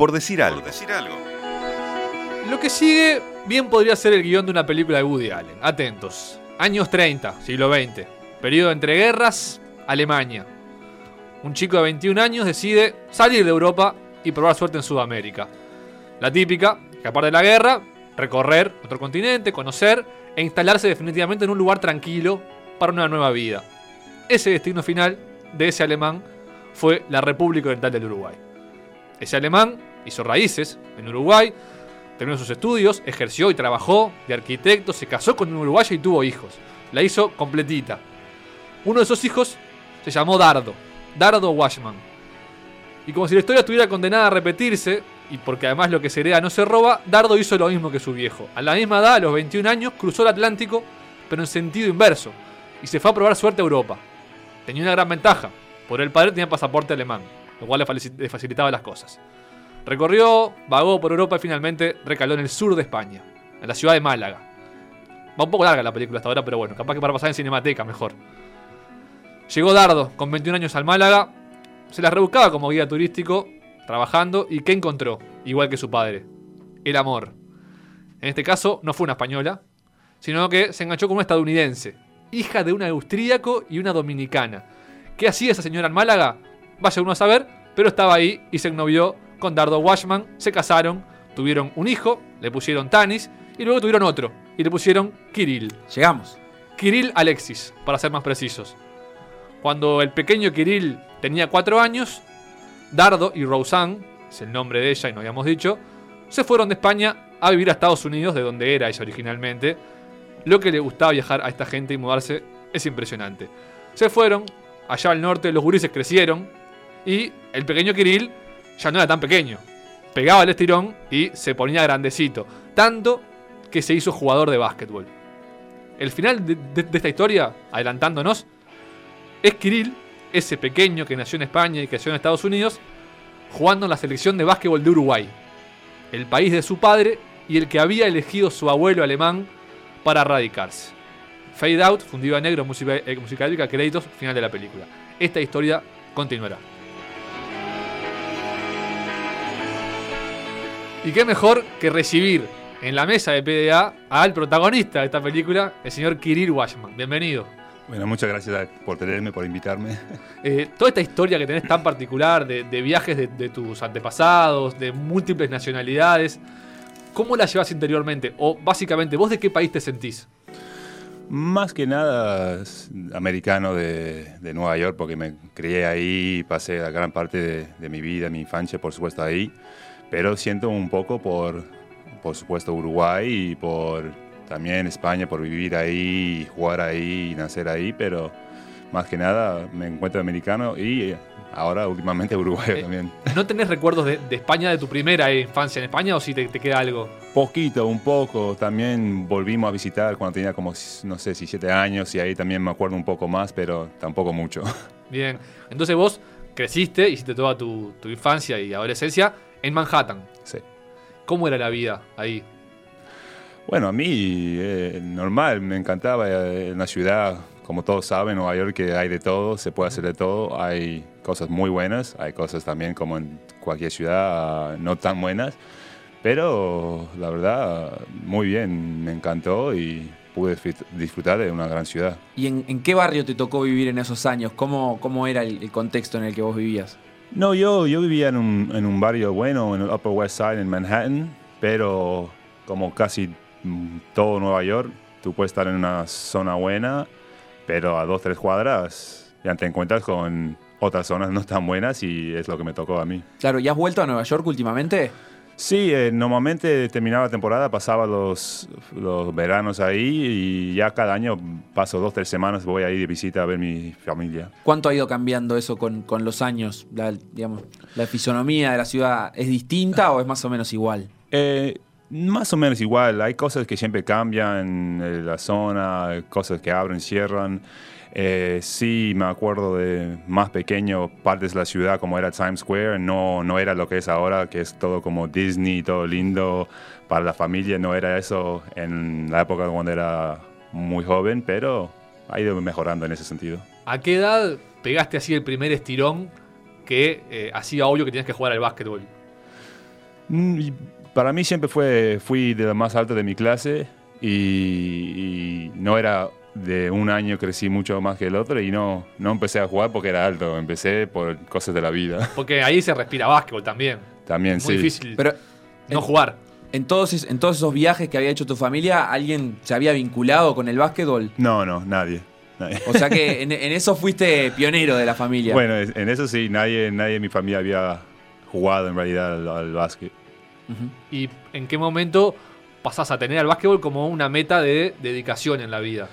Por decir algo. Lo que sigue bien podría ser el guion de una película de Woody Allen. Atentos. Años 30, siglo XX. Periodo entre guerras, Alemania. Un chico de 21 años decide salir de Europa y probar suerte en Sudamérica. La típica, escapar de la guerra, recorrer otro continente, conocer e instalarse definitivamente en un lugar tranquilo para una nueva vida. Ese destino final de ese alemán fue la República Oriental del Uruguay. Ese alemán hizo raíces en Uruguay, terminó sus estudios, ejerció y trabajó de arquitecto, se casó con un uruguayo y tuvo hijos. La hizo completita. Uno de esos hijos se llamó Dardo, Dardo Washman. Y como si la historia estuviera condenada a repetirse, y porque además lo que se hereda no se roba, Dardo hizo lo mismo que su viejo. A la misma edad, a los 21 años, cruzó el Atlántico, pero en sentido inverso, y se fue a probar suerte a Europa. Tenía una gran ventaja, por el padre tenía pasaporte alemán, lo cual le facilitaba las cosas. Recorrió, vagó por Europa y finalmente recaló en el sur de España, en la ciudad de Málaga. Va un poco larga la película hasta ahora, pero bueno, capaz que para pasar en Cinemateca mejor. Llegó Dardo, con 21 años al Málaga, se la rebuscaba como guía turístico, trabajando, y ¿qué encontró? Igual que su padre. El amor. En este caso, no fue una española, sino que se enganchó con una estadounidense, hija de un austríaco y una dominicana. ¿Qué hacía esa señora en Málaga? Vaya uno a saber, pero estaba ahí y se ennovió con Dardo Washman, se casaron, tuvieron un hijo, le pusieron Tanis, y luego tuvieron otro, y le pusieron Kirill. Llegamos. Kirill Alexis, para ser más precisos. Cuando el pequeño Kirill tenía cuatro años, Dardo y Roseanne, es el nombre de ella y no habíamos dicho, se fueron de España a vivir a Estados Unidos, de donde era ella originalmente. Lo que le gustaba viajar a esta gente y mudarse es impresionante. Se fueron, allá al norte los gurises crecieron y el pequeño Kirill ya no era tan pequeño. Pegaba el estirón y se ponía grandecito. Tanto que se hizo jugador de básquetbol. El final de, esta historia, adelantándonos, es Kirill, ese pequeño que nació en España y creció en Estados Unidos, jugando en la selección de básquetbol de Uruguay, el país de su padre y el que había elegido su abuelo alemán para radicarse. Fade Out, fundido a negro, música, eh, créditos, final de la película. Esta historia continuará. Y qué mejor que recibir en la mesa de PDA al protagonista de esta película, el señor Kirill Washman. Bienvenido. Bueno, muchas gracias por tenerme, por invitarme. Eh, toda esta historia que tenés tan particular de, viajes de, de, tus antepasados, de múltiples nacionalidades, ¿cómo la llevas interiormente? O básicamente, ¿vos de qué país te sentís? Más que nada americano de, Nueva York, porque me crié ahí, pasé la gran parte de, mi vida, mi infancia, por supuesto, ahí pero siento un poco por, por supuesto, Uruguay y por también España, por vivir ahí, jugar ahí y nacer ahí, pero más que nada me encuentro americano y ahora últimamente Uruguay eh, también. ¿No tenés recuerdos de, España de tu primera infancia en España o si te, queda algo? Poquito, un poco. También volvimos a visitar cuando tenía como, no sé, si siete años y ahí también me acuerdo un poco más, pero tampoco mucho. Bien, entonces vos creciste, hiciste toda tu, tu infancia y adolescencia en Manhattan. Sí. ¿Cómo era la vida ahí? Bueno, a mí, eh, normal, me encantaba en la ciudad, como todos saben, Nueva York que hay de todo, se puede hacer de todo, hay cosas muy buenas, hay cosas también como en cualquier ciudad no tan buenas, pero la verdad, muy bien, me encantó y pude disfrutar de una gran ciudad. ¿Y en, qué barrio te tocó vivir en esos años? ¿Cómo, cómo era el contexto en el que vos vivías? No, yo, yo vivía en un, en un barrio bueno, en el Upper West Side, en Manhattan, pero como casi mm, todo Nueva York, tú puedes estar en una zona buena, pero a dos, tres cuadras ya te encuentras con otras zonas no tan buenas y es lo que me tocó a mí. Claro, ¿y has vuelto a Nueva York últimamente? Sí, eh, normalmente terminaba la temporada, pasaba los, los veranos ahí y ya cada año paso dos, tres semanas, voy ahí de visita a ver mi familia. ¿Cuánto ha ido cambiando eso con, con los años? La, digamos, ¿La fisonomía de la ciudad es distinta o es más o menos igual? Eh, más o menos igual. Hay cosas que siempre cambian en la zona, cosas que abren, cierran. Eh, sí, me acuerdo de más pequeño, partes de la ciudad como era Times Square, no, no era lo que es ahora, que es todo como Disney, todo lindo para la familia, no era eso en la época cuando era muy joven, pero ha ido mejorando en ese sentido. ¿A qué edad pegaste así el primer estirón que eh, hacía obvio que tenías que jugar al básquetbol? Mm, Para mí siempre fue, fui de lo más alto de mi clase y, y no era de un año crecí mucho más que el otro y no, no empecé a jugar porque era alto, empecé por cosas de la vida. Porque ahí se respira básquetbol también. También Muy sí. difícil Pero no jugar. en todos, es- en todos esos viajes que había hecho tu familia, ¿alguien se había vinculado con el básquetbol? No, no, nadie. nadie. O sea que en, en eso fuiste pionero de la familia. Bueno, es- en eso sí, nadie, nadie en mi familia había jugado en realidad al, al básquet. ¿Y en qué momento pasás a tener al básquetbol como una meta de dedicación en la vida?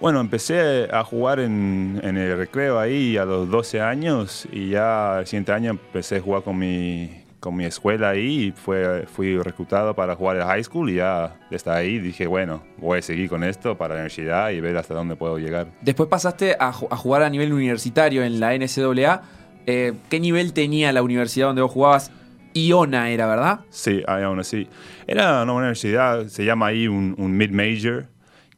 Bueno, empecé a jugar en, en el recreo ahí a los 12 años y ya el siguiente año empecé a jugar con mi, con mi escuela ahí y fue, fui reclutado para jugar en high school y ya desde ahí dije, bueno, voy a seguir con esto para la universidad y ver hasta dónde puedo llegar. Después pasaste a, a jugar a nivel universitario en la NCAA. Eh, ¿Qué nivel tenía la universidad donde vos jugabas? Iona era, ¿verdad? Sí, aún así. Era una universidad, se llama ahí un, un mid-major,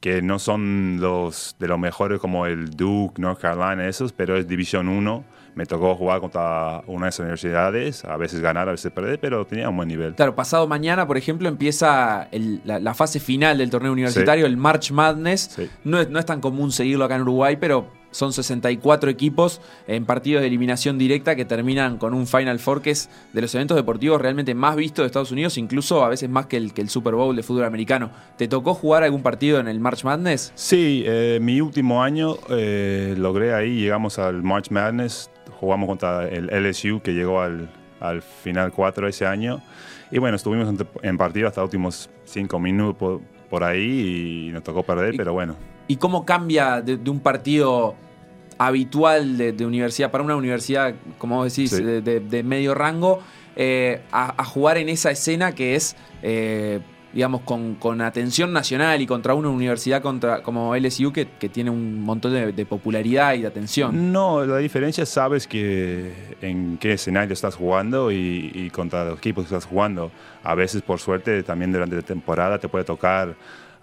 que no son los de los mejores como el Duke, North Carolina, esos, pero es División 1. Me tocó jugar contra una de esas universidades, a veces ganar, a veces perder, pero tenía un buen nivel. Claro, pasado mañana, por ejemplo, empieza el- la, la fase final del torneo universitario, el March Madness. Sí. No, es, no es tan común seguirlo acá en Uruguay, pero son 64 equipos en partidos de eliminación directa que terminan con un Final Four que es de los eventos deportivos realmente más vistos de Estados Unidos, incluso a veces más que el, que el Super Bowl de fútbol americano. ¿Te tocó jugar algún partido en el March Madness? Sí, eh, mi último año eh, logré ahí, llegamos al March Madness, jugamos contra el LSU que llegó al, al final 4 ese año. Y bueno, estuvimos en, en partido hasta los últimos 5 minutos por, por ahí y nos tocó perder, Y- pero bueno. ¿Y cómo cambia de, de un partido habitual de, de universidad para una universidad, como vos decís, Sí. de, medio rango, eh, a, a jugar en esa escena que es, eh, digamos, con, con atención nacional y contra una universidad contra, como LSU que, que tiene un montón de, de popularidad y de atención? No, la diferencia sabes que en qué escenario estás jugando y, y contra los equipos que estás jugando. A veces, por suerte, también durante la temporada te puede tocar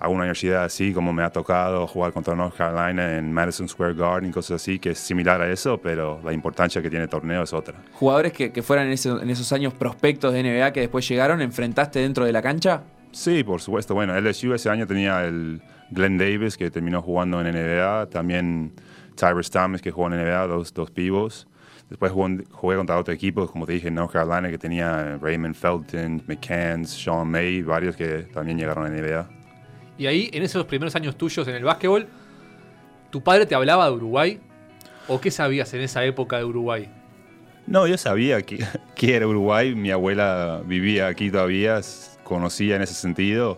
a una universidad así, como me ha tocado jugar contra North Carolina en Madison Square Garden, cosas así, que es similar a eso, pero la importancia que tiene el torneo es otra. Jugadores que, que fueran en, ese- en esos años prospectos de NBA que después llegaron, ¿enfrentaste dentro de la cancha? Sí, por supuesto. Bueno, LSU ese año tenía el Glenn Davis, que terminó jugando en NBA. También Tyrus Thomas, que jugó en NBA, dos, dos pivos. Después jugué, jugué contra otros equipos, como te dije, North Carolina, que tenía Raymond Felton, McCann, Sean May, varios que también llegaron a NBA. Y ahí, en esos primeros años tuyos en el básquetbol, ¿tu padre te hablaba de Uruguay? ¿O qué sabías en esa época de Uruguay? No, yo sabía que, que era Uruguay. Mi abuela vivía aquí todavía, conocía en ese sentido.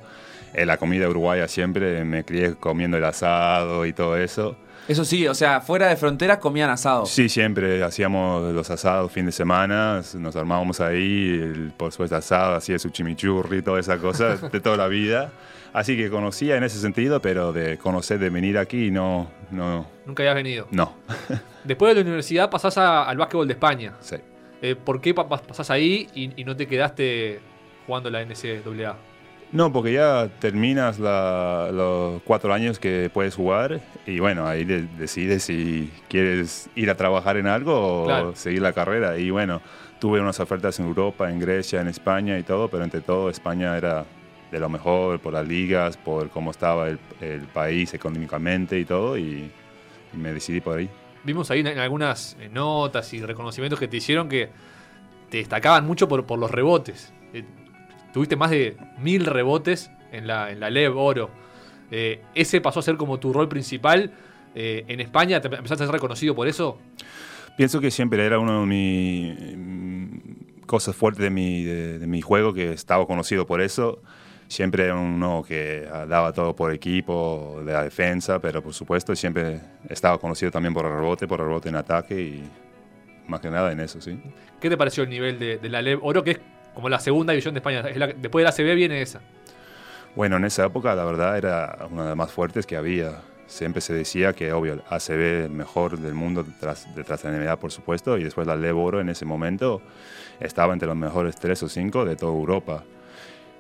Eh, la comida uruguaya siempre, me crié comiendo el asado y todo eso. Eso sí, o sea, fuera de fronteras comían asado. Sí, siempre hacíamos los asados fin de semana, nos armábamos ahí, el, por supuesto asado, hacía su chimichurri, todas esas cosas de toda la vida. Así que conocía en ese sentido, pero de conocer, de venir aquí, no, no, Nunca habías venido. no. Después de la universidad pasás a- al básquetbol de España. Sí. Eh, ¿Por qué pa- pas- pasás ahí y, y no te quedaste jugando la NCAA? No, porque ya terminas la- los cuatro años que puedes jugar y bueno, ahí de- decides si quieres ir a trabajar en algo o Claro. seguir la carrera. Y bueno, tuve unas ofertas en Europa, en Grecia, en España y todo, pero entre todo España era de lo mejor por las ligas, por cómo estaba el, el país económicamente y todo y, y me decidí por ahí. Vimos ahí en, algunas eh, notas y reconocimientos que te hicieron que te destacaban mucho por, por los rebotes. Eh, tuviste más de mil rebotes en la, en la LEV Oro. Eh, ¿Ese pasó a ser como tu rol principal eh, en España? ¿Te empezaste a ser reconocido por eso? Pienso que siempre era una de mis cosas fuertes de mi, de, de mi juego, que estaba conocido por eso. Siempre era uno que daba todo por equipo, de la defensa, pero por supuesto siempre estaba conocido también por el rebote, por el rebote en ataque y más que nada en eso, sí. ¿Qué te pareció el nivel de, de la LEV Oro, que es como la segunda división de España? Es la- después de la CB viene esa. Bueno, en esa época la verdad era una de las más fuertes que había. Siempre se decía que, obvio, ACB el mejor del mundo detrás, detrás de la NBA, por supuesto, y después la LEV Oro en ese momento estaba entre los mejores tres o cinco de toda Europa.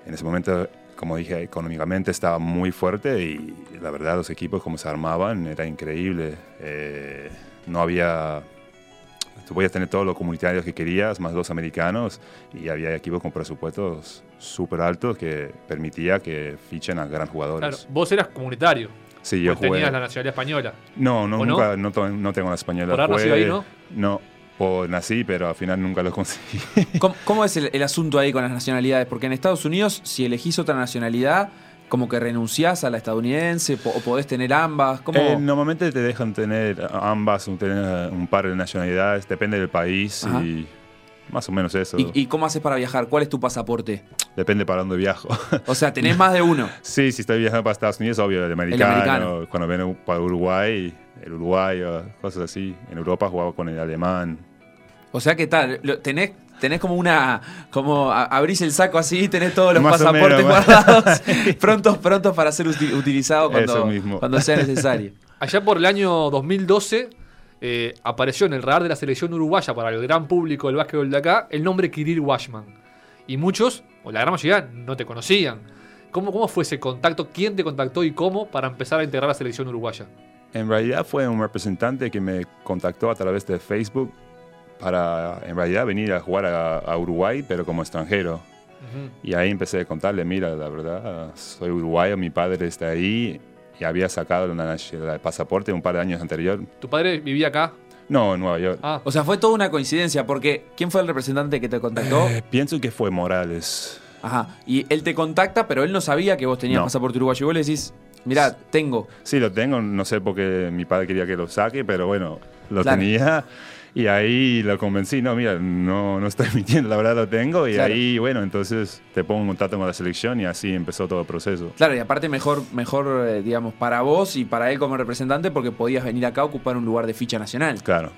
En ese momento, como dije, económicamente estaba muy fuerte y la verdad los equipos como se armaban era increíble. Eh, no había tú podías tener todos los comunitarios que querías, más los americanos, y había equipos con presupuestos súper altos que permitía que fichen a gran jugadores. Claro, vos eras comunitario. Sí, yo jugué. tenías la nacionalidad española. No, no, nunca, no? no tengo la española. ¿Por Jugué- ahí, no? No, o nací, pero al final nunca lo conseguí. ¿Cómo, cómo es el, el asunto ahí con las nacionalidades? Porque en Estados Unidos, si elegís otra nacionalidad, como que renunciás a la estadounidense po- o podés tener ambas. ¿Cómo? Eh, normalmente te dejan tener ambas, un, tener un par de nacionalidades, depende del país Ajá. y más o menos eso. ¿Y, y cómo haces para viajar? ¿Cuál es tu pasaporte? Depende para dónde viajo. O sea, tenés más de uno. sí, si estoy viajando para Estados Unidos, obvio, el americano. americano. Cuando vengo para Uruguay, el Uruguay o cosas así. En Europa jugaba con el alemán. O sea, ¿qué tal? Tenés, tenés como una. como a- abrís el saco así, tenés todos los Más pasaportes menos, guardados, prontos, prontos para ser uti- utilizados cuando, cuando sea necesario. Allá por el año 2012 eh, apareció en el radar de la selección uruguaya para el gran público del básquetbol de acá el nombre Kirill Washman. Y muchos, o la gran mayoría, no te conocían. ¿Cómo, ¿Cómo fue ese contacto? ¿Quién te contactó y cómo para empezar a integrar la selección uruguaya? En realidad fue un representante que me contactó a través de Facebook para, en realidad, venir a jugar a, a Uruguay, pero como extranjero. Ujú. Y ahí empecé a contarle, mira, la verdad, soy uruguayo, mi padre está ahí y había sacado el pasaporte un par de años anterior. ¿Tu padre vivía acá? No, en Nueva York. Ah, O sea, fue toda una coincidencia, porque ¿quién fue el representante que te contactó? Eh, pienso que fue Morales. Ajá. Y él te contacta, pero él no sabía que vos tenías No. pasaporte uruguayo. Y vos le decís, mirá, tengo. Sí, lo tengo, no sé por qué mi padre quería que lo saque, pero bueno, lo Claro. tenía. Y ahí lo convencí, no, mira, no, no estoy mintiendo, la verdad lo tengo. Y Claro. ahí, bueno, entonces te pongo en contacto con la selección y así empezó todo el proceso. Claro, y aparte mejor, mejor eh, digamos, para vos y para él como representante, porque podías venir acá a ocupar un lugar de ficha nacional. Claro.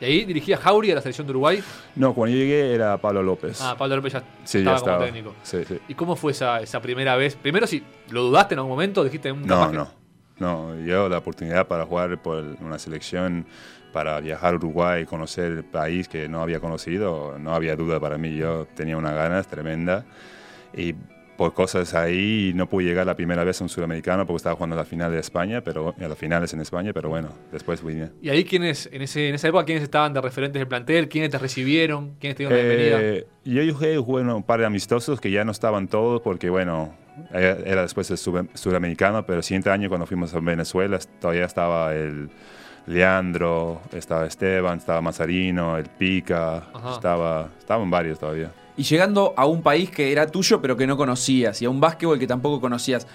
y ahí dirigía Jauri a la selección de Uruguay. No, cuando yo llegué era Pablo López. Ah, Pablo López ya sí, estaba ya estaba. como técnico. Sí, sí. ¿Y cómo fue esa, esa primera vez? Primero, si lo dudaste en algún momento, dijiste un No, capaz que- no. No, yo la oportunidad para jugar por una selección, para viajar a Uruguay, conocer el país que no había conocido, no había duda para mí. Yo tenía unas ganas tremenda y por cosas ahí no pude llegar la primera vez a un sudamericano porque estaba jugando la final de España, pero a las finales en España, pero bueno, después vine. ¿Y ahí quiénes, en, ese, en esa época, quiénes estaban de referentes del plantel? ¿Quiénes te recibieron? ¿Quiénes te dieron la bienvenida? Eh, yo jugué, jugué un par de amistosos que ya no estaban todos porque, bueno, era era después sub- sudamericano, pero el siguiente año cuando fuimos a Venezuela todavía estaba el Leandro, estaba Esteban, estaba Mazarino, el Pica, Ajá. estaba, estaban varios todavía. Y llegando a un país que era tuyo pero que no conocías y a un básquetbol que tampoco conocías,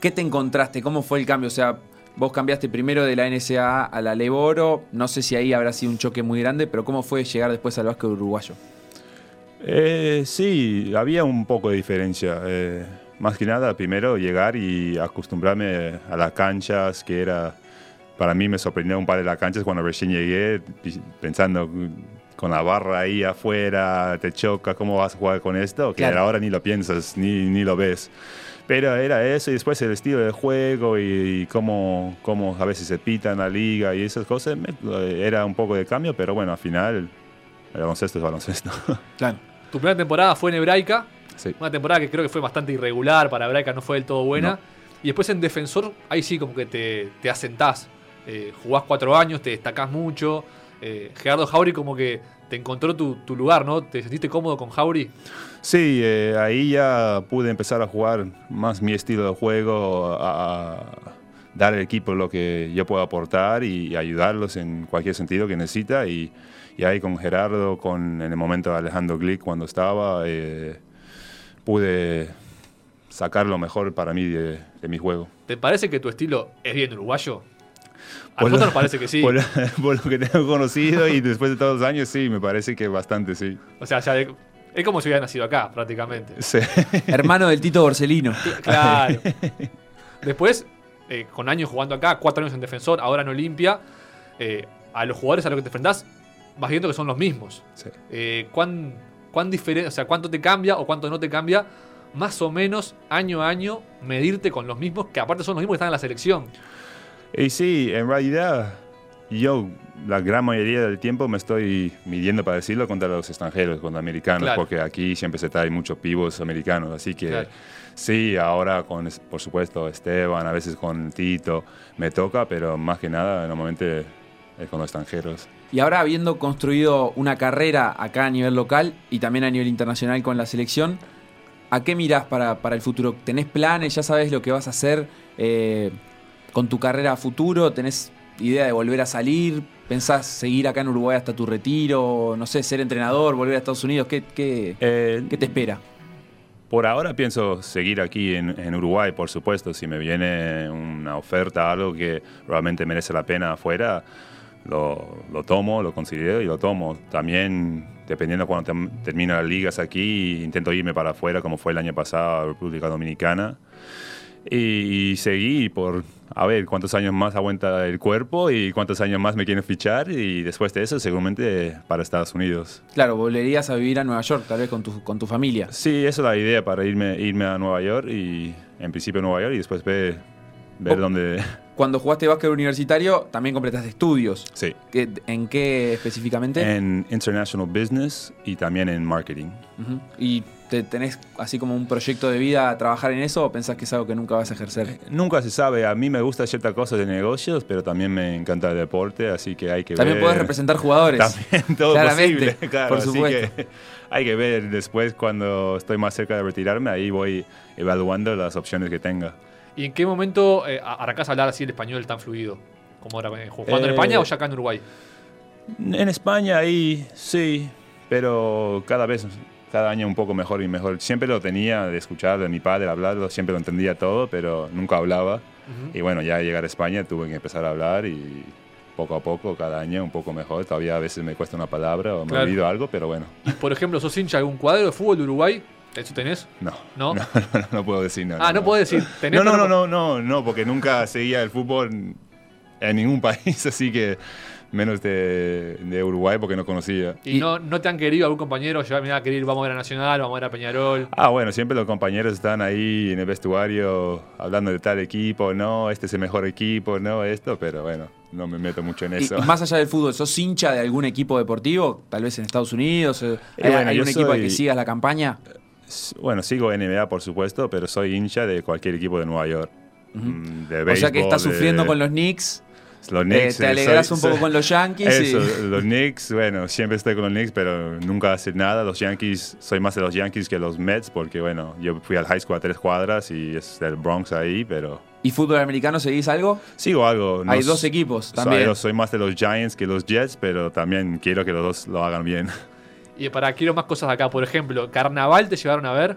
¿qué te encontraste? ¿Cómo fue el cambio? O sea, vos cambiaste primero de la NSA a la Leboro, no sé si ahí habrá sido un choque muy grande, pero ¿cómo fue llegar después al básquet uruguayo? Eh, sí, había un poco de diferencia. eh, más que nada, primero llegar y acostumbrarme a las canchas, que era, para mí me sorprendió un par de las canchas cuando recién llegué, pensando con la barra ahí afuera, te choca, ¿cómo vas a jugar con esto? Que Claro. ahora ni lo piensas, ni, ni lo ves. Pero era eso y después el estilo de juego y, y cómo, cómo a veces se pita en la liga y esas cosas, me- era un poco de cambio, pero bueno, al final el baloncesto es baloncesto. Claro. Tu primera temporada fue en Hebraica, sí. una temporada que creo que fue bastante irregular, para Hebraica no fue del todo buena. No. Y después en Defensor, ahí sí como que te, te asentás. Eh, jugás cuatro años, te destacás mucho. Eh, Gerardo Jauri como que te encontró tu, tu lugar, ¿no? ¿Te sentiste cómodo con Jauri? Sí, eh, ahí ya pude empezar a jugar más mi estilo de juego, a, a dar al equipo lo que yo puedo aportar y, ayudarlos en cualquier sentido que necesita. Y, y ahí con Gerardo, con en el momento de Alejandro Glick cuando estaba, eh, pude sacar lo mejor para mí de, de mi juego. ¿Te parece que tu estilo es bien uruguayo? A Por lo- nos parece que sí. Por, por lo que tengo conocido y después de todos los años, sí, me parece que bastante, sí. O sea, ya de- es como si hubiera nacido acá, prácticamente. Sí. Hermano del Tito Borsellino. Claro. Después, eh, con años jugando acá, cuatro años en defensor, ahora en Olimpia, eh, a los jugadores a los que te enfrentás, vas viendo que son los mismos. Sí. Eh, ¿cuán, cuán diferen- o sea, ¿Cuánto te cambia o cuánto no te cambia? Más o menos, año a año, medirte con los mismos, que aparte son los mismos que están en la selección. Y sí, en realidad, yo la gran mayoría del tiempo me estoy midiendo, para decirlo, contra los extranjeros, contra americanos, Claro. porque aquí siempre se trae muchos pibos americanos. Así que Claro. sí, ahora con, por supuesto, Esteban, a veces con Tito, me toca, pero más que nada, normalmente es con los extranjeros. Y ahora habiendo construido una carrera acá a nivel local y también a nivel internacional con la selección, ¿a qué mirás para, para el futuro? ¿Tenés planes? ¿Ya sabes lo que vas a hacer eh, con tu carrera a futuro? ¿Tenés idea de volver a salir? ¿Pensás seguir acá en Uruguay hasta tu retiro? No sé, ser entrenador, volver a Estados Unidos. ¿Qué, qué, Eh, qué te espera? Por ahora pienso seguir aquí en, en Uruguay, por supuesto. Si me viene una oferta, algo que realmente merece la pena afuera, lo, lo tomo, lo considero y lo tomo. También, dependiendo cuando tem- termine las ligas aquí, intento irme para afuera, como fue el año pasado a República Dominicana. Y, y seguí por a ver cuántos años más aguanta el cuerpo y cuántos años más me quieren fichar. Y después de eso, seguramente para Estados Unidos. Claro, volverías a vivir a Nueva York, tal vez con tu, con tu familia. Sí, esa es la idea para irme, irme a Nueva York y en principio a Nueva York y después ver, ver Oh. dónde... Cuando jugaste básquet universitario, también completaste estudios. Sí, ¿Qué- ¿En qué específicamente? en International Business y también en Marketing. Ujú. ¿Y te tenés así como un proyecto de vida a trabajar en eso o pensás que es algo que nunca vas a ejercer? Nunca se sabe, a mí me gusta ciertas cosas de negocios, pero también me encanta el deporte, así que hay que También ver... podés representar jugadores. También todo Claramente, posible, claro, por así supuesto. que hay que ver después cuando estoy más cerca de retirarme, ahí voy evaluando las opciones que tenga. ¿Y en qué momento eh, arrancás a hablar así el español tan fluido? ¿Como ahora, eh, jugando en Eh, España o ya acá en Uruguay? En España ahí sí, pero cada vez, cada año un poco mejor y mejor. Siempre lo tenía de escuchar de mi padre hablarlo, siempre lo entendía todo, pero nunca hablaba. Ujú. Y bueno, ya al llegar a España tuve que empezar a hablar y poco a poco, cada año un poco mejor. Todavía a veces me cuesta una palabra o me Claro. olvido algo, pero bueno, Y, por ejemplo, ¿sos hincha de algún cuadro de fútbol de Uruguay? ¿Eso tenés? no. ¿No? No, no, no puedo decir nada. ah, no, podés decir. ¿Tenés No, no, no, no, no, no, porque nunca seguía el fútbol en ningún país, así que menos de, de Uruguay porque no conocía. ¿Y, Y- no, no te han querido algún compañero? Ya, mira, querer, vamos a ver a Nacional, vamos a ver a Peñarol. Ah, bueno, siempre los compañeros están ahí en el vestuario hablando de tal equipo, no, este es el mejor equipo, no, esto, pero bueno, no me meto mucho en eso. y más allá del fútbol, ¿sos hincha de algún equipo deportivo? Tal vez en Estados Unidos. eh, ¿Hay, bueno, un equipo al que soy- sigas la campaña? S- Bueno, sigo NBA, por supuesto, pero soy hincha de cualquier equipo de Nueva York. De O sea que de- sufriendo con los Knicks. Los eh, Knicks. te eh, alegrás soy- un poco soy- con los Yankees. y- Eso, los Knicks, bueno, siempre estoy con los Knicks, pero nunca hace nada. Los Yankees, soy más de los Yankees que los Mets, porque bueno, yo fui al high school a tres cuadras y es del Bronx ahí, pero ¿Y fútbol americano seguís algo? sigo algo. no Hay dos equipos soy- también. Soy, más de los Giants que los Jets, pero también quiero que los dos lo hagan bien. Y para, quiero más cosas acá. Por ejemplo, ¿Carnaval te llevaron a ver?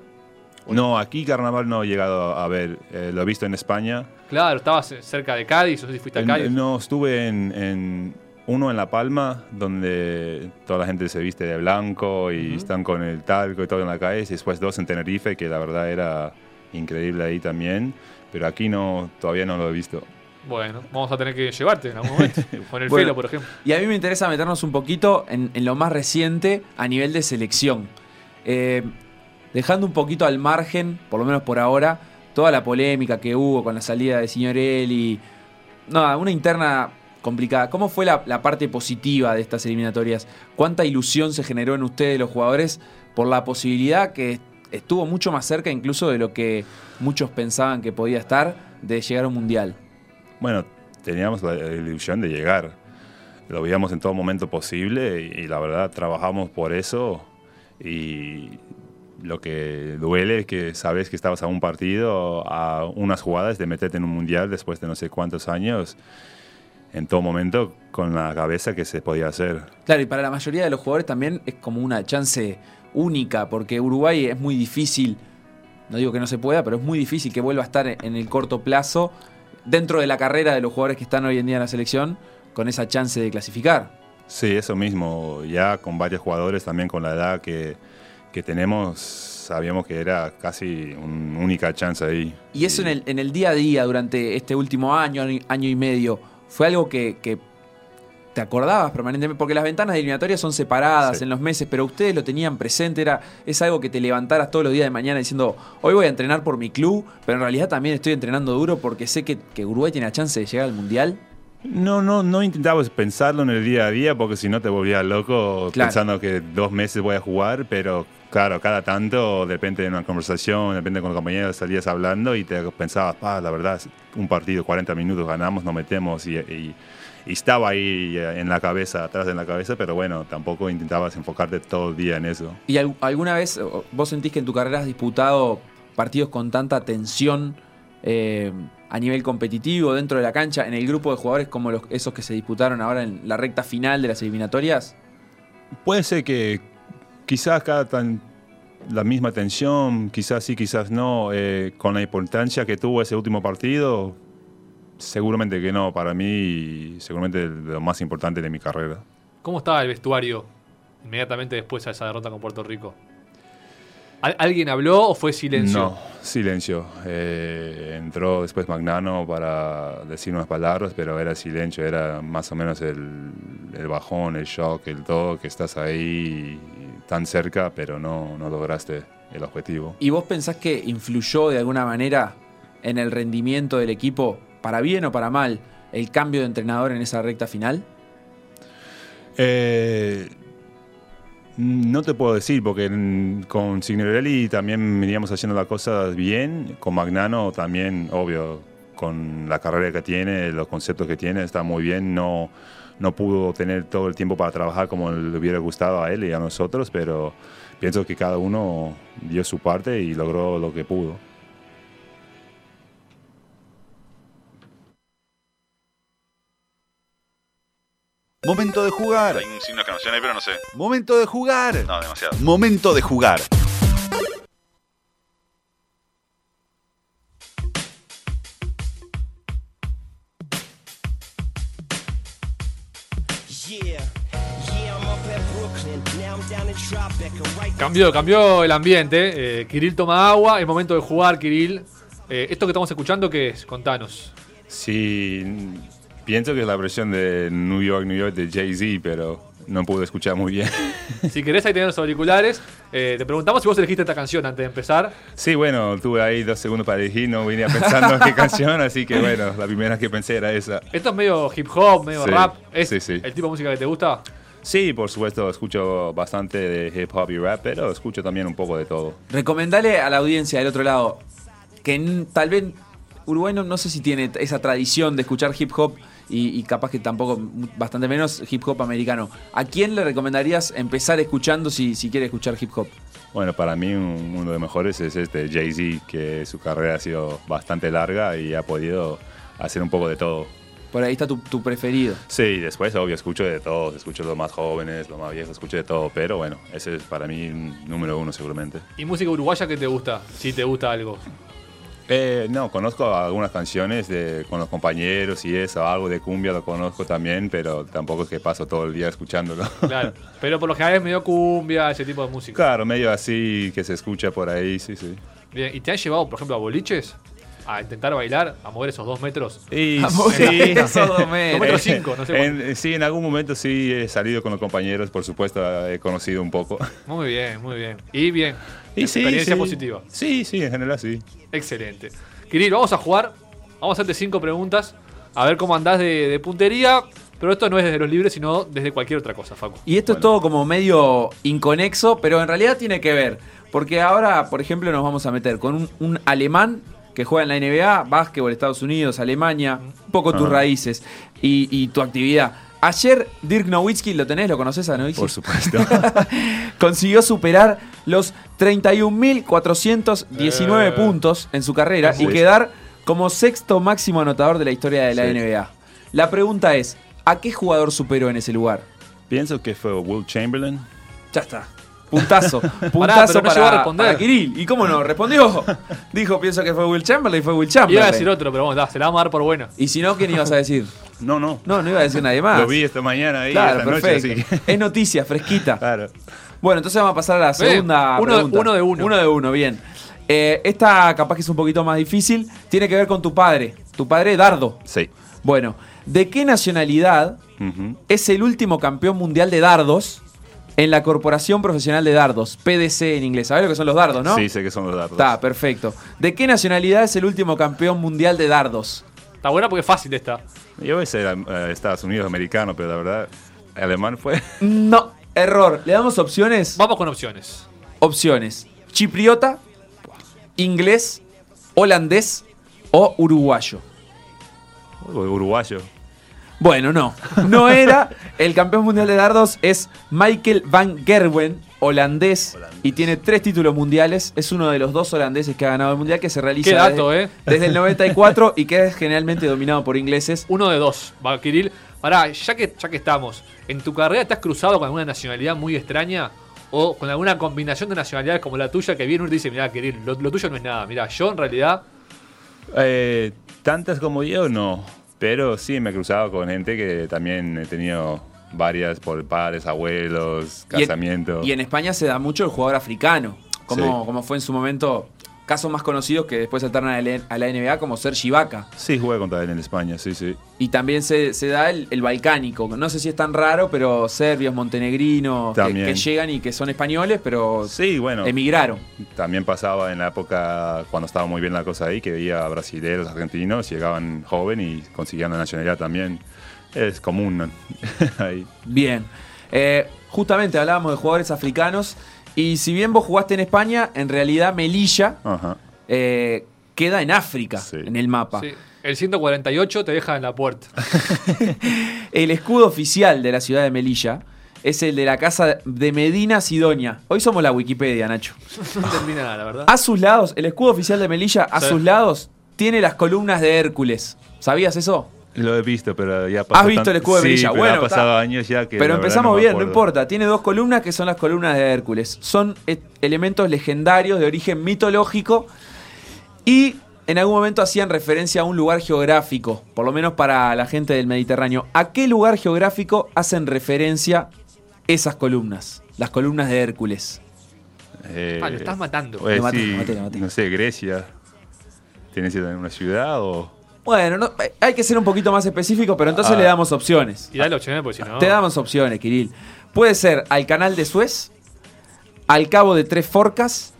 No, aquí Carnaval no he llegado a ver, eh, lo he visto en España. Claro, estabas cerca de Cádiz, no sé si fuiste a En- Cádiz. no, estuve en, en uno en La Palma, donde toda la gente se viste de blanco y Ujú. están con el talco y todo en la calle. Y después dos en Tenerife, que la verdad era increíble ahí también. Pero aquí no, todavía no lo he visto. Bueno, vamos a tener que llevarte en algún momento. Con el Bueno. Felo, por ejemplo. Y a mí me interesa meternos un poquito en, en lo más reciente a nivel de selección. Eh, dejando un poquito al margen, por lo menos por ahora, toda la polémica que hubo con la salida de Signorelli. No, una interna complicada. ¿Cómo fue la, la parte positiva de estas eliminatorias? ¿Cuánta ilusión se generó en ustedes, los jugadores, por la posibilidad que estuvo mucho más cerca incluso de lo que muchos pensaban que podía estar de llegar a un mundial? Bueno, teníamos la ilusión de llegar. Lo veíamos en todo momento posible y, y la verdad trabajamos por eso. Y lo que duele es que sabes que estabas a un partido, a unas jugadas de meterte en un mundial después de no sé cuántos años, en todo momento con la cabeza que se podía hacer. Claro, y para la mayoría de los jugadores también es como una chance única, porque Uruguay es muy difícil, no digo que no se pueda, pero es muy difícil que vuelva a estar en el corto plazo dentro de la carrera de los jugadores que están hoy en día en la selección con esa chance de clasificar. Sí, eso mismo. Ya con varios jugadores, también con la edad que, que tenemos, sabíamos que era casi una única chance ahí. Y eso en el, en el día a día, durante este último año, año y medio, fue algo que, que te acordabas permanentemente, porque las ventanas de eliminatorias son separadas Sí. en los meses, pero ustedes lo tenían presente, era, es algo que te levantaras todos los días de mañana diciendo, hoy voy a entrenar por mi club, pero en realidad también estoy entrenando duro porque sé que, que Uruguay tiene la chance de llegar al Mundial. No, no, no intentabas pensarlo en el día a día porque si no te volvías loco Claro. pensando que dos meses voy a jugar, pero claro, cada tanto depende de una conversación, depende con los compañeros, salías hablando y te pensabas, ah, la verdad, un partido, 40 minutos ganamos, nos metemos y, y- y estaba ahí eh, en la cabeza, atrás de la cabeza, pero bueno, tampoco intentabas enfocarte todo el día en eso. ¿Y al- alguna vez vos sentís que en tu carrera has disputado partidos con tanta tensión eh, a nivel competitivo dentro de la cancha, en el grupo de jugadores como los, esos que se disputaron ahora en la recta final de las eliminatorias? Puede ser que quizás cada tan la misma tensión, quizás sí, quizás no, eh, con la importancia que tuvo ese último partido, seguramente que no, para mí seguramente de lo más importante de mi carrera. ¿Cómo estaba el vestuario inmediatamente después a esa derrota con Puerto Rico? ¿Al- ¿Alguien habló o fue silencio? No, silencio. Eh, entró después Magnano para decir unas palabras, pero era silencio, era más o menos el, el bajón, el shock, el todo, que estás ahí tan cerca, pero no, no lograste el objetivo. ¿Y vos pensás que influyó de alguna manera en el rendimiento del equipo, para bien o para mal, el cambio de entrenador en esa recta final? Eh, no te puedo decir, porque con Signorelli también veníamos haciendo las cosas bien, con Magnano también, obvio, con la carrera que tiene, los conceptos que tiene, está muy bien, no, no pudo tener todo el tiempo para trabajar como le hubiera gustado a él y a nosotros, pero pienso que cada uno dio su parte y logró lo que pudo. Momento de jugar. Hay un signo de exclamación ahí, pero no sé. Momento de jugar. No, demasiado. Momento de jugar. Cambió, cambió el ambiente. Eh, Kirill toma agua. Es momento de jugar, Kirill. Eh, esto que estamos escuchando, ¿qué es? Contanos. Sí, pienso que es la versión de New York, New York de Jay-Z, pero no pude escuchar muy bien. Si querés, ahí tenés los auriculares. Eh, te preguntamos si vos elegiste esta canción antes de empezar. Sí, bueno, tuve ahí dos segundos para elegir, no venía pensando en qué canción, así que bueno, la primera que pensé era esa. Esto es medio hip hop, medio Sí, rap. ¿Es sí, sí. el tipo de música que te gusta? Sí, por supuesto, escucho bastante de hip hop y rap, pero escucho también un poco de todo. Recomendale a la audiencia del otro lado que tal vez Uruguay no, no sé si tiene esa tradición de escuchar hip hop y, y capaz que tampoco, bastante menos hip hop americano. ¿A quién le recomendarías empezar escuchando si, si quiere escuchar hip hop? Bueno, para mí un- uno de los mejores es este Jay-Z, que su carrera ha sido bastante larga y ha podido hacer un poco de todo. Por ahí está tu, tu preferido. Sí, después obvio escucho de todos, escucho los más jóvenes, los más viejos, escucho de todo, pero bueno, ese es para mí número uno seguramente. ¿Y música uruguaya que te gusta? Si te gusta algo. Eh, no, conozco algunas canciones de, con los compañeros y eso, algo de cumbia lo conozco también, pero tampoco es que paso todo el día escuchándolo. Claro. Pero por lo general es medio cumbia, ese tipo de música. claro, medio así que se escucha por ahí, sí, sí. Bien. ¿Y te han llevado, por ejemplo, a boliches? A intentar bailar, a mover esos dos metros. Y Vamos, sí, esos dos metros. Dos metros cinco, no sé. en, sí, en algún momento sí he salido con los compañeros, por supuesto, he conocido un poco. Muy bien, muy bien. Y bien. Y sí, Experiencia sí. positiva. Sí, sí, en general sí. Excelente. Kirill, vamos a jugar. Vamos a hacerte cinco preguntas. A ver cómo andás de, de puntería. Pero esto no es desde los libres, sino desde cualquier otra cosa, Facu. Y esto es todo como medio inconexo, pero en realidad tiene que ver. Porque ahora, por ejemplo, nos vamos a meter con un, un alemán que juega en la NBA, básquetbol, Estados Unidos, Alemania, un poco tus Ajá. raíces y, y tu actividad. Ayer Dirk Nowitzki, ¿lo tenés? ¿Lo conoces a Nowitzki? Por supuesto. Consiguió superar los 31.419 Eh. puntos en su carrera y quedar como sexto máximo anotador de la historia de la Sí. NBA. La pregunta es, ¿a qué jugador superó en ese lugar? Pienso que fue Will Chamberlain. Ya está. Puntazo. pero Puntazo no llegó a para, responder. para Kirill. ¿Y cómo no? Respondió. Dijo, pienso que fue Will Chamberlain y fue Will Chamberlain. Iba a decir otro, pero vamos, da, se la vamos a dar por buena. Y si no, ¿quién ibas a decir? No, no. No, no iba a decir nadie más. Lo vi esta mañana ahí, Claro, esta noche, perfecto. así Es noticia, fresquita. Claro. Bueno, entonces vamos a pasar a la segunda uno- pregunta. uno de uno. Uno de uno, bien. Eh, esta capaz que es un poquito más difícil. Tiene que ver con tu padre. Tu padre, Dardo. Sí. Bueno, ¿de qué nacionalidad es el último campeón mundial de dardos en la Corporación Profesional de Dardos? PDC en inglés. ¿Sabes lo que son los dardos, no? Sí, sé que son los datos. Está, perfecto. ¿De qué nacionalidad es el último campeón mundial de dardos? Está buena porque es fácil esta. Yo voy a ser eh, Estados Unidos americano, pero la verdad, alemán fue. No, error. ¿Le damos opciones? Vamos con opciones. Opciones. Chipriota, inglés, holandés o uruguayo. Uruguayo. Bueno, no. No era. El campeón mundial de dardos es Michael van Gerwen, holandés, y tiene tres títulos mundiales. Es uno de los dos holandeses que ha ganado el mundial que se realiza Qué dato, desde, eh. desde el 94 y que es generalmente dominado por ingleses. Uno de dos, va Kirill. Pará, ya que, ya que estamos, ¿en tu carrera te has cruzado con alguna nacionalidad muy extraña? O con alguna combinación de nacionalidades como la tuya que viene uno y te dice, mirá, Kirill, lo, lo tuyo no es nada. Mirá, yo en realidad, Eh, tantas como yo, no. Pero sí me he cruzado con gente que también he tenido varias por padres, abuelos, Y en- casamientos. Y en, España se da mucho el jugador africano, como, Sí. como fue en su momento. Casos más conocidos que después alternan a la, NBA, como Sergi Ibaka. Sí, jugué contra él en España, sí, sí. Y también se, se da el, el balcánico. No sé si es tan raro, pero serbios, montenegrinos, que, llegan y que son españoles, pero Sí, bueno. emigraron. También pasaba en la época cuando estaba muy bien la cosa ahí, que veía brasileños, argentinos, llegaban joven y conseguían la nacionalidad también. Es común ahí. Bien. Eh, justamente hablábamos de jugadores africanos. Y si bien vos jugaste en España, en realidad Melilla Ajá. eh, queda en África, Sí. en el mapa. sí, el 148 te deja en la puerta. El escudo oficial de la ciudad de Melilla es el de la casa de Medina Sidonia. Hoy somos la Wikipedia, Nacho. No termina nada, la verdad. A sus lados, el escudo oficial de Melilla, a Sí. sus lados, tiene las columnas de Hércules. ¿Sabías eso? Lo he visto, pero ya pasó. ¿Has visto el escudo de Sí, pero Bueno, ha pasado está. años ya que. Pero empezamos bien, no importa. Tiene dos columnas que son las columnas de Hércules. Son eh, elementos legendarios de origen mitológico y en algún momento hacían referencia a un lugar geográfico, por lo menos para la gente del Mediterráneo. ¿A qué lugar geográfico hacen referencia esas columnas? Las columnas de Hércules. Eh, Ah, lo estás matando. pues Lo maté, sí, lo maté, lo maté. No sé, Grecia. ¿Tienes en una ciudad o.? Bueno, no- eh, hay que ser un poquito más específico, pero entonces Ah. le damos opciones. Y dale opciones porque si no. Te damos opciones, Kirill. Puede ser al canal de Suez, al cabo de Tres Forcas,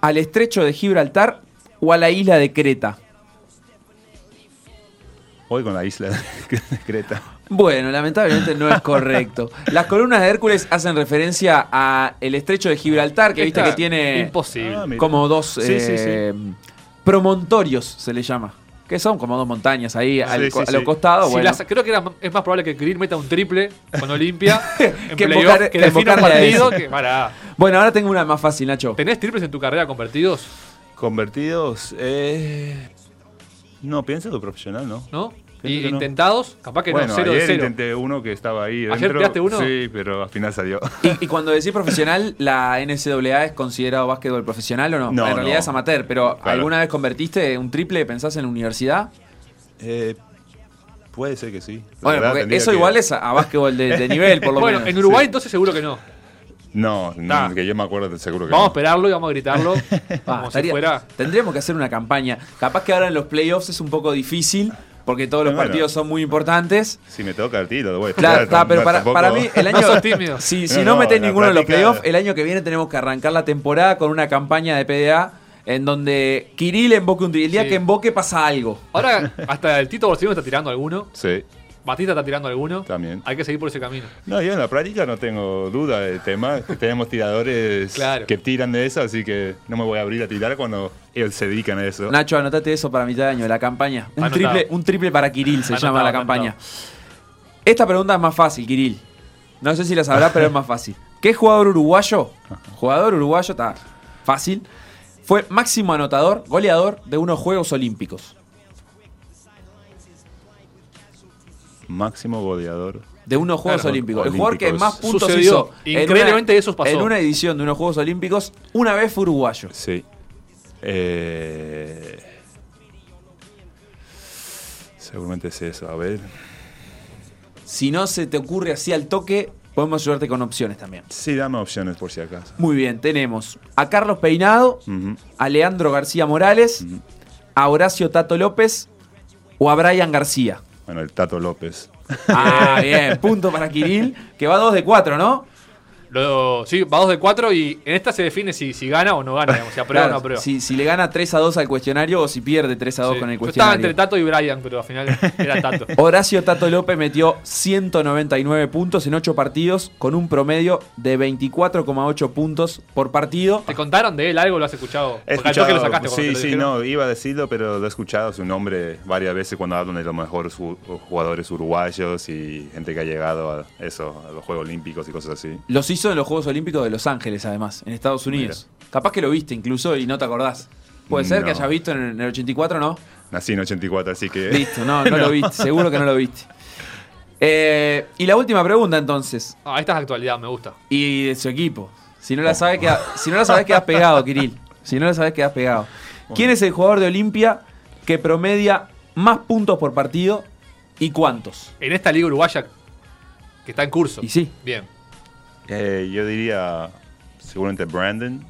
al estrecho de Gibraltar o a la isla de Creta. Hoy con la isla de Creta. Bueno, lamentablemente no es correcto. Las columnas de Hércules hacen referencia a el estrecho de Gibraltar, que viste que tiene Imposible. Ah, como dos Sí, sí, eh, promontorios, se le llama. Que son como dos montañas ahí al Sí, a los sí. costados. Si bueno. las- creo que era- es más probable que Kirill meta un triple con Olimpia en Que playoff, invocar- que que defina un partido. Bueno, ahora tengo una más fácil, Nacho. ¿Tenés triples en tu carrera convertidos? Convertidos. Eh, no, piensa tu profesional, ¿no? ¿No? Pienso ¿Y que no. intentados? Capaz que bueno, no, cero de ayer cero. intenté uno que estaba ahí ¿Ayer dentro. tiraste uno? Sí, pero al final salió. Y, y cuando decís profesional, ¿la NCAA es considerado básquetbol profesional o no? No, en realidad no. es amateur, pero Claro. ¿alguna vez convertiste un triple, pensás en la universidad? Eh, puede ser que sí. La Bueno, verdad, eso que- igual es a, a básquetbol de, de nivel, por lo Bueno, menos. en Uruguay Sí. entonces seguro que no. No, no, que yo me acuerdo seguro que Vamos a esperarlo y vamos a gritarlo. Ah, como si estaría- fuera. Tendríamos que hacer una campaña. Capaz que ahora en los playoffs es un poco difícil, porque todos los Bueno. partidos son muy importantes. Si me toca el tiro, voy a Claro, está, pero para, para mí, el año. No sos tímido. Si, si No, no, la ninguno de los playoffs, el año que viene tenemos que arrancar la temporada con una campaña de PDA en donde Kirill invoque un tri- El día Sí. que invoque pasa algo. Ahora, hasta el Tito Borcino está tirando alguno. Sí, Batista está tirando alguno. también. Hay que seguir por ese camino. No, yo en la práctica no tengo duda del tema. que Tenemos tiradores Claro. que tiran de eso, así que no me voy a abrir a tirar cuando ellos se dedican a eso. Nacho, anotate eso para mitad de año, la campaña. Un, triple, un triple para Kirill se Anotado, llama la anotado. campaña. Esta pregunta es más fácil, Kirill. No sé si la sabrás, pero es más fácil. ¿Qué jugador uruguayo? Jugador uruguayo, está fácil. Fue máximo anotador, goleador de unos Juegos Olímpicos. Máximo goleador. De unos Juegos Claro, Olímpicos. El jugador que más puntos Sucedió. hizo. en Increíblemente una- eso pasó. En una edición de unos Juegos Olímpicos, una vez fue uruguayo. Sí. Eh, Seguramente es eso. A ver. Si no se te ocurre así al toque, podemos ayudarte con opciones también. Sí, dame opciones por si acaso. Muy bien, tenemos a Carlos Peinado, Ujú. a Leandro García Morales, a Horacio Tato López o a Brian García. Bueno, el Tato López. Ah, bien, punto para Kirill, que va 2 de 4, ¿no? Lo, sí, va 2 de 4 y en esta se define si, si gana o no gana, digamos, si aprueba o no aprueba. si, si le gana 3 a 2 al cuestionario o si pierde 3 a 2 Sí. con el Yo estaba entre cuestionario. Tato y Brian, pero al final era Tato. Horacio Tato López metió 199 puntos en 8 partidos con un promedio de 24,8 puntos por partido. ¿Te contaron de él algo? ¿Lo has escuchado? He escuchado, lo sacaste cuando sí, lo sí, no, iba a decirlo, pero lo he escuchado su nombre varias veces cuando hablan de los mejores ju- jugadores uruguayos y gente que ha llegado a eso, a los Juegos Olímpicos y cosas así. Los hizo en los Juegos Olímpicos de Los Ángeles, además, en Estados Unidos. Capaz que lo viste incluso y no te acordás. Puede ser que No. hayas visto en el 84, ¿no? Nací en 84, así que... Listo, no, no, lo viste, seguro que no lo viste. Eh, y la última pregunta entonces, Ah, esta es actualidad, me gusta. y de su equipo. Si no la sabes, queda- si no la sabes quedas pegado, Kirill. Si no la sabes, quedas pegado. ¿Quién es el jugador de Olimpia que promedia más puntos por partido y cuántos? En esta liga uruguaya que está en curso. Y sí. Bien, Eh, yo diría seguramente Brandon.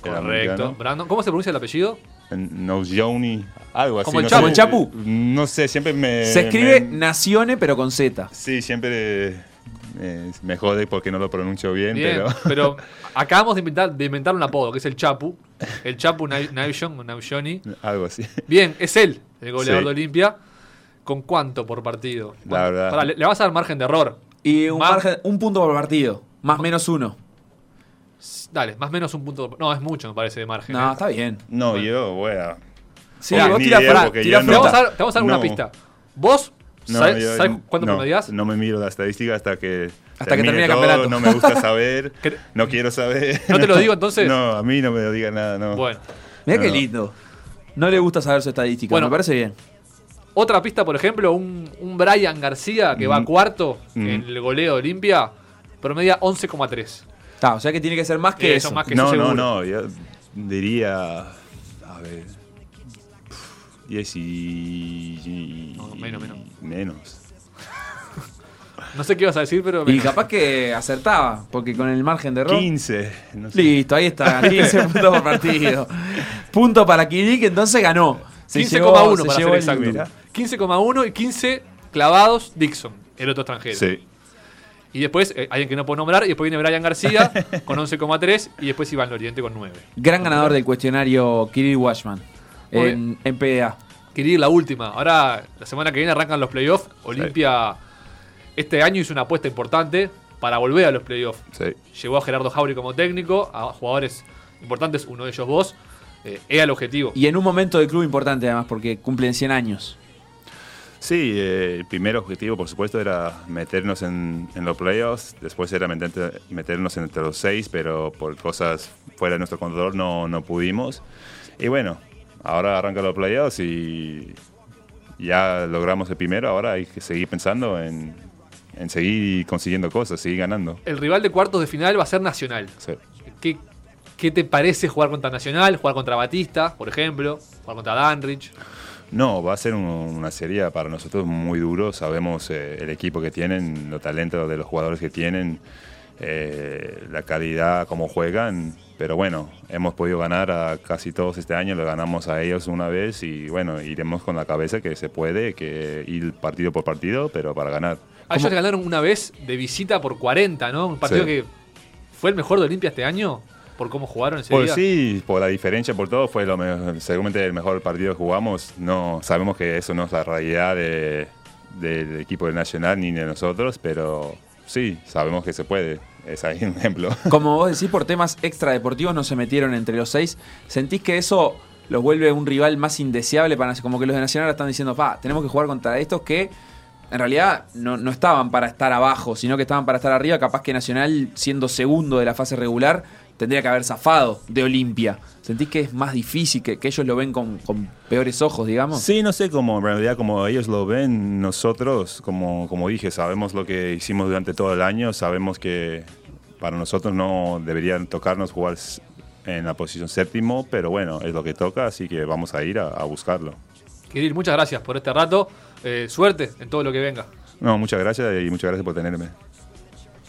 correcto. Brandon, ¿cómo se pronuncia el apellido? Nojoni, algo así. Como el no Chapu. sé. No sé, siempre me... Se escribe me- Nacione, pero con Z. Sí, siempre eh, me jode porque no lo pronuncio bien, Bien, pero... pero acabamos de inventar, de inventar un apodo, que es el Chapu. El Chapu Navjon o Navjoni. algo así. Bien, es él, el goleador Sí. de Olimpia. ¿Con cuánto por partido? La verdad. Pará, le, le vas a dar margen de error. Y un, margen- un punto por partido, más menos uno. Dale, más o menos un punto. No, es mucho, me parece, de margen. No, ¿eh? está bien. No, yo voy a... Sí, vos tirás yo Te no- vamos, fruta. a dar, te vamos a dar una No. pista. ¿Vos No, sabés, yo- cuánto no, me miro la estadística hasta que Hasta que termine el campeonato. No me gusta saber, ¿Qué- no quiero saber. ¿No te lo digo, entonces? No, a mí no me lo diga nada, no. Bueno, Mirá qué lindo. No le gusta saber su estadística, Bueno. me parece bien. otra pista, por ejemplo, un, un Brian García que va Mm. cuarto Mm. en el goleo de Olimpia, promedia 11,3. Está, o sea que tiene que ser más que Eh, eso. más que eso no, no, no, yo diría, a ver, 10 y... No, menos, menos. Menos. No sé qué ibas a decir, pero. Y capaz que acertaba, porque con el margen de error. 15, no sé. Listo, ahí está, 15 puntos por partido. Punto para Kirill, que entonces ganó. Se 15,1 llevó- se para llevó ser exacto. Mira. 15,1 y 15 clavados Dixon, el otro extranjero. Sí. Y después, eh, alguien que no puedo nombrar, y después viene Brian García con 11,3 y después Iván Loriente con 9. Gran ganador del cuestionario Kirill Washman en, en PDA. Ir la última. Ahora, la semana que viene arrancan los playoffs. Olimpia este año hizo una apuesta importante para volver a los playoffs. Sí. Llevó a Gerardo Jauri como técnico, a jugadores importantes, uno de ellos vos. Eh, era el objetivo. Y en un momento del club importante, además, porque cumplen 100 años. Sí, eh, el primer objetivo, por supuesto, era meternos en, en los playoffs. Después era meternos entre los seis, pero por cosas fuera de nuestro control no, no pudimos. Y bueno, ahora arrancan los playoffs y ya logramos el primero. Ahora hay que seguir pensando en, en seguir consiguiendo cosas, seguir ganando. El rival de cuartos de final va a ser Nacional. Sí. ¿Qué, qué te parece jugar contra Nacional? Jugar contra Batista, por ejemplo. Jugar contra Danrich. No, va a ser un- una serie para nosotros muy duro. Sabemos eh, el equipo que tienen, los talentos de los jugadores que tienen, eh, la calidad, cómo juegan. Pero bueno, hemos podido ganar a casi todos este año, lo ganamos a ellos una vez y bueno, iremos con la cabeza que se puede, que ir partido por partido, pero para ganar. Ellos ganaron una vez de visita por 40, ¿no? Un partido Sí. que fue el mejor de Olimpia este año por cómo jugaron ese Pues día. sí, por la diferencia, por todo, fue lo me- seguramente el mejor partido que jugamos. No, sabemos que eso no es la realidad de- del equipo del Nacional ni de nosotros, pero sí, sabemos que se puede. Es ahí un ejemplo. Como vos decís, por temas extradeportivos no se metieron entre los seis. ¿Sentís que eso los vuelve un rival más indeseable para como que los de Nacional están diciendo, pa, tenemos que jugar contra estos que en realidad no, no estaban para estar abajo, sino que estaban para estar arriba, capaz que Nacional, siendo segundo de la fase regular, tendría que haber zafado de Olimpia. ¿Sentís que es más difícil, que, que ellos lo ven con, con peores ojos, digamos? Sí, no sé cómo, en realidad, como ellos lo ven, nosotros, como, como dije, sabemos lo que hicimos durante todo el año, sabemos que para nosotros no deberían tocarnos jugar en la posición séptimo, pero bueno, es lo que toca, así que vamos a ir a, a buscarlo. Kirill, muchas gracias por este rato. Eh, suerte en todo lo que venga. No, muchas gracias y muchas gracias por tenerme.